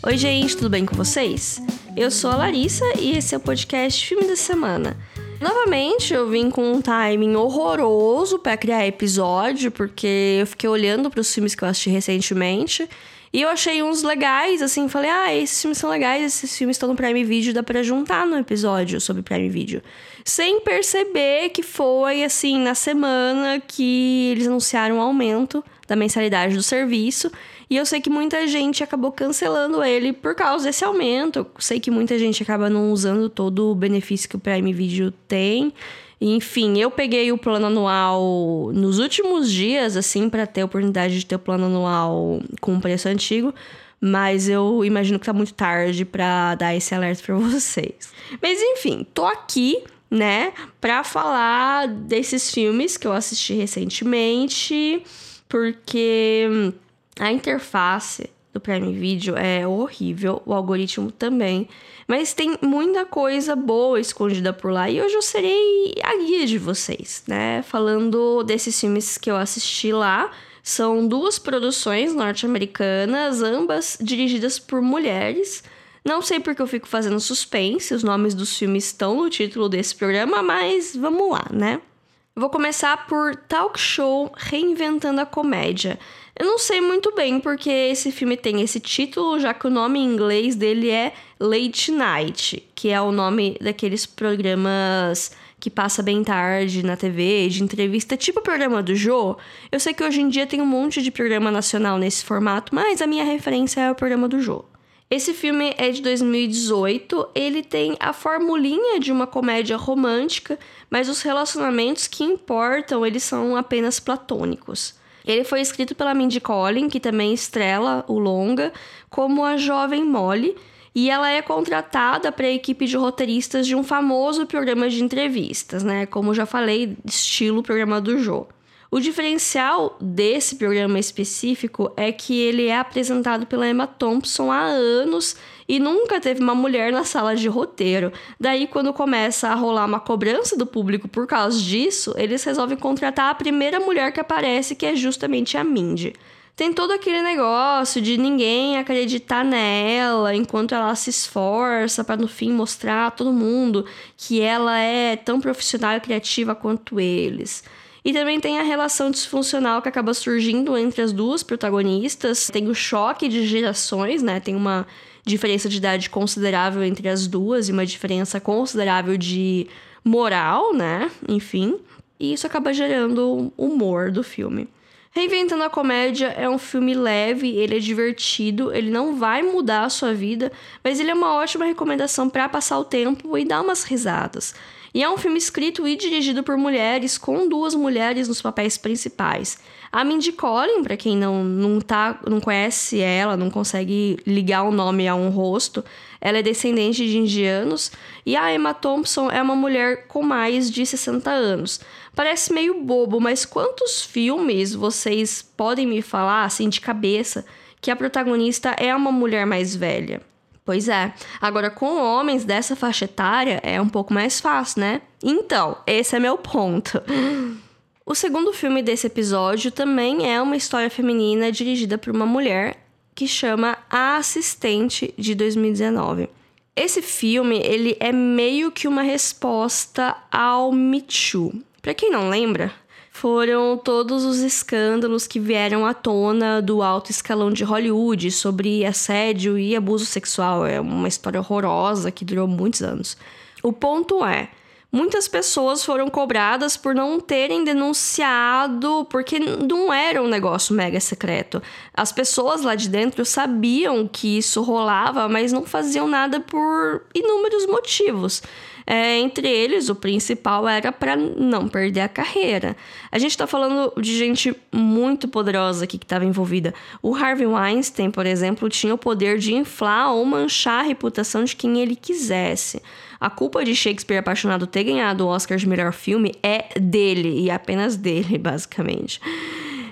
Oi, gente, tudo bem com vocês? Eu sou a Larissa e esse é o podcast Filme da Semana. Novamente, eu vim com um timing horroroso para criar episódio, porque eu fiquei olhando para os filmes que eu assisti recentemente e eu achei uns legais, assim, falei, ah, esses filmes são legais, esses filmes estão no Prime Video, dá pra juntar no episódio sobre Prime Video. Sem perceber que foi, assim, na semana que eles anunciaram o um aumento da mensalidade do serviço. E eu sei que muita gente acabou cancelando ele por causa desse aumento. Eu sei que muita gente acaba não usando todo o benefício que o Prime Video tem. Enfim, eu peguei o plano anual nos últimos dias, assim, para ter a oportunidade de ter o plano anual com preço antigo. Mas eu imagino que tá muito tarde para dar esse alerta para vocês. Mas enfim, tô aqui, né, para falar desses filmes que eu assisti recentemente, porque a interface do Prime Video é horrível, o algoritmo também. Mas tem muita coisa boa escondida por lá e hoje eu serei a guia de vocês, né? Falando desses filmes que eu assisti lá. São duas produções norte-americanas, ambas dirigidas por mulheres. Não sei porque eu fico fazendo suspense, os nomes dos filmes estão no título desse programa, mas vamos lá, né? Vou começar por Talk Show Reinventando a Comédia. Eu não sei muito bem porque esse filme tem esse título, já que o nome em inglês dele é Late Night, que é o nome daqueles programas que passa bem tarde na TV, de entrevista, tipo o programa do Jô. Eu sei que hoje em dia tem um monte de programa nacional nesse formato, mas a minha referência é o programa do Jô. Esse filme é de 2018, ele tem a formulinha de uma comédia romântica, mas os relacionamentos que importam, eles são apenas platônicos. Ele foi escrito pela Mindy Collin, que também estrela o longa, como a jovem Molly, e ela é contratada para a equipe de roteiristas de um famoso programa de entrevistas, né? Como já falei, estilo programa do Jô. O diferencial desse programa específico é que ele é apresentado pela Emma Thompson há anos e nunca teve uma mulher na sala de roteiro. Daí, quando começa a rolar uma cobrança do público por causa disso, eles resolvem contratar a primeira mulher que aparece, que é justamente a Mindy. Tem todo aquele negócio de ninguém acreditar nela enquanto ela se esforça para no fim mostrar a todo mundo que ela é tão profissional e criativa quanto eles. E também tem a relação disfuncional que acaba surgindo entre as duas protagonistas. Tem o choque de gerações, né? Tem uma diferença de idade considerável entre as duas e uma diferença considerável de moral, né? Enfim. E isso acaba gerando o humor do filme. Reinventando a Comédia é um filme leve, ele é divertido, ele não vai mudar a sua vida, mas ele é uma ótima recomendação para passar o tempo e dar umas risadas. E é um filme escrito e dirigido por mulheres, com duas mulheres nos papéis principais. A Mindy Collin, para quem não, não, tá, não conhece ela, não consegue ligar o nome a um rosto, ela é descendente de indianos. E a Emma Thompson é uma mulher com mais de 60 anos. Parece meio bobo, mas quantos filmes vocês podem me falar, assim, de cabeça, que a protagonista é uma mulher mais velha? Pois é. Agora, com homens dessa faixa etária é um pouco mais fácil, né? Então, esse é meu ponto. O segundo filme desse episódio também é uma história feminina dirigida por uma mulher que chama A Assistente de 2019. Esse filme, ele é meio que uma resposta ao Me Too. Para quem não lembra, foram todos os escândalos que vieram à tona do alto escalão de Hollywood sobre assédio e abuso sexual. É uma história horrorosa que durou muitos anos. O ponto é. Muitas pessoas foram cobradas por não terem denunciado, porque não era um negócio mega secreto. As pessoas lá de dentro sabiam que isso rolava, mas não faziam nada por inúmeros motivos. É, entre eles, o principal era para não perder a carreira. A gente está falando de gente muito poderosa aqui que estava envolvida. O Harvey Weinstein, por exemplo, tinha o poder de inflar ou manchar a reputação de quem ele quisesse. A culpa de Shakespeare apaixonado ter ganhado o Oscar de melhor filme é dele e apenas dele, basicamente.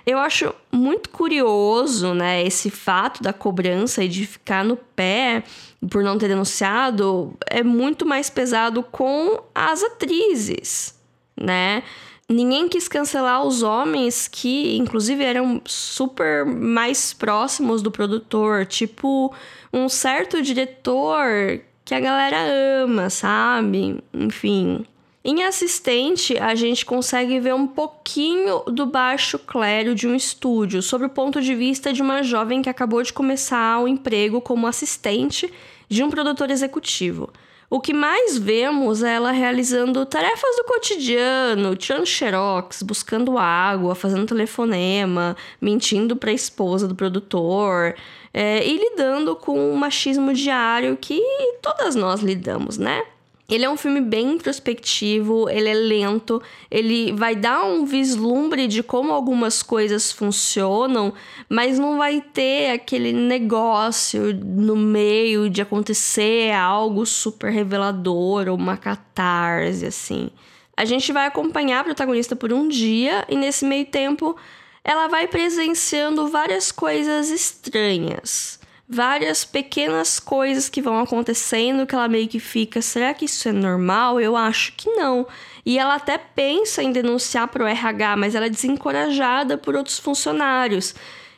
Eu acho muito curioso, né, esse fato da cobrança e de ficar no pé por não ter denunciado é muito mais pesado com as atrizes, né? Ninguém quis cancelar os homens que, inclusive, eram super mais próximos do produtor, tipo um certo diretor que a galera ama, sabe? Enfim. Em assistente, a gente consegue ver um pouquinho do baixo clero de um estúdio, sob o ponto de vista de uma jovem que acabou de começar o emprego como assistente de um produtor executivo. O que mais vemos é ela realizando tarefas do cotidiano, tirando xerox, buscando água, fazendo telefonema, mentindo para a esposa do produtor é, e lidando com o machismo diário que todas nós lidamos, né? Ele é um filme bem introspectivo, ele é lento, ele vai dar um vislumbre de como algumas coisas funcionam, mas não vai ter aquele negócio no meio de acontecer algo super revelador ou uma catarse, assim. A gente vai acompanhar a protagonista por um dia e nesse meio tempo ela vai presenciando várias coisas estranhas várias pequenas coisas que vão acontecendo que ela meio que fica, será que isso é normal? Eu acho que não. E ela até pensa em denunciar para o RH, mas ela é desencorajada por outros funcionários.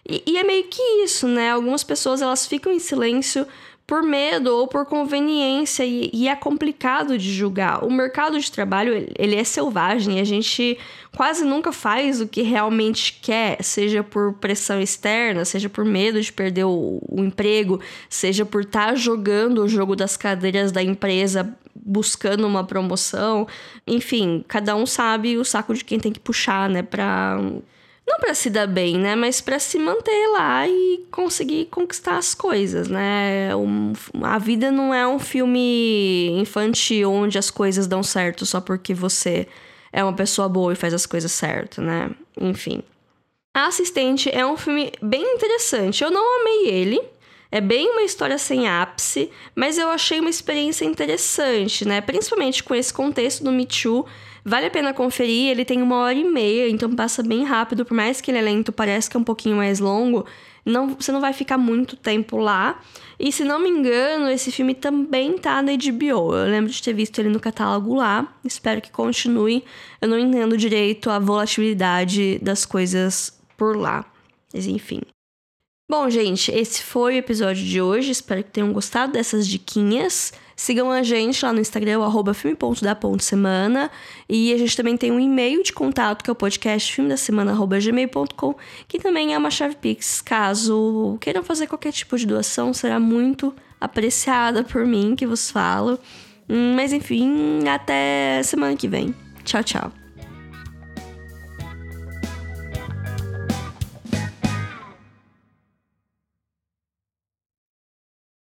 E, e, é meio que isso, né? Algumas pessoas elas ficam em silêncio por medo ou por conveniência e, e, é complicado de julgar. O mercado de trabalho ele é selvagem e a gente quase nunca faz o que realmente quer, seja por pressão externa, seja por medo de perder o, o emprego, seja por estar tá jogando o jogo das cadeiras da empresa buscando uma promoção. Enfim, cada um sabe o saco de quem tem que puxar, né, para não para se dar bem, né? Mas para se manter lá e conseguir conquistar as coisas, né? Um, a vida não é um filme infantil onde as coisas dão certo só porque você é uma pessoa boa e faz as coisas certo, né? Enfim. A Assistente é um filme bem interessante. Eu não amei ele. É bem uma história sem ápice, mas eu achei uma experiência interessante, né? Principalmente com esse contexto do Me Too Vale a pena conferir, ele tem uma hora e meia, então passa bem rápido, por mais que ele é lento, parece que é um pouquinho mais longo. Não, você não vai ficar muito tempo lá. E se não me engano, esse filme também tá na HBO. Eu lembro de ter visto ele no catálogo lá. Espero que continue. Eu não entendo direito a volatilidade das coisas por lá. Mas enfim. Bom, gente, esse foi o episódio de hoje. Espero que tenham gostado dessas diquinhas. Sigam a gente lá no Instagram, arroba filme.da.semana. E a gente também tem um e-mail de contato, que é o podcast filme da semana, gmail.com, que também é uma chave Pix. Caso queiram fazer qualquer tipo de doação, será muito apreciada por mim, que vos falo. Hum, mas enfim, até semana que vem. Tchau, tchau.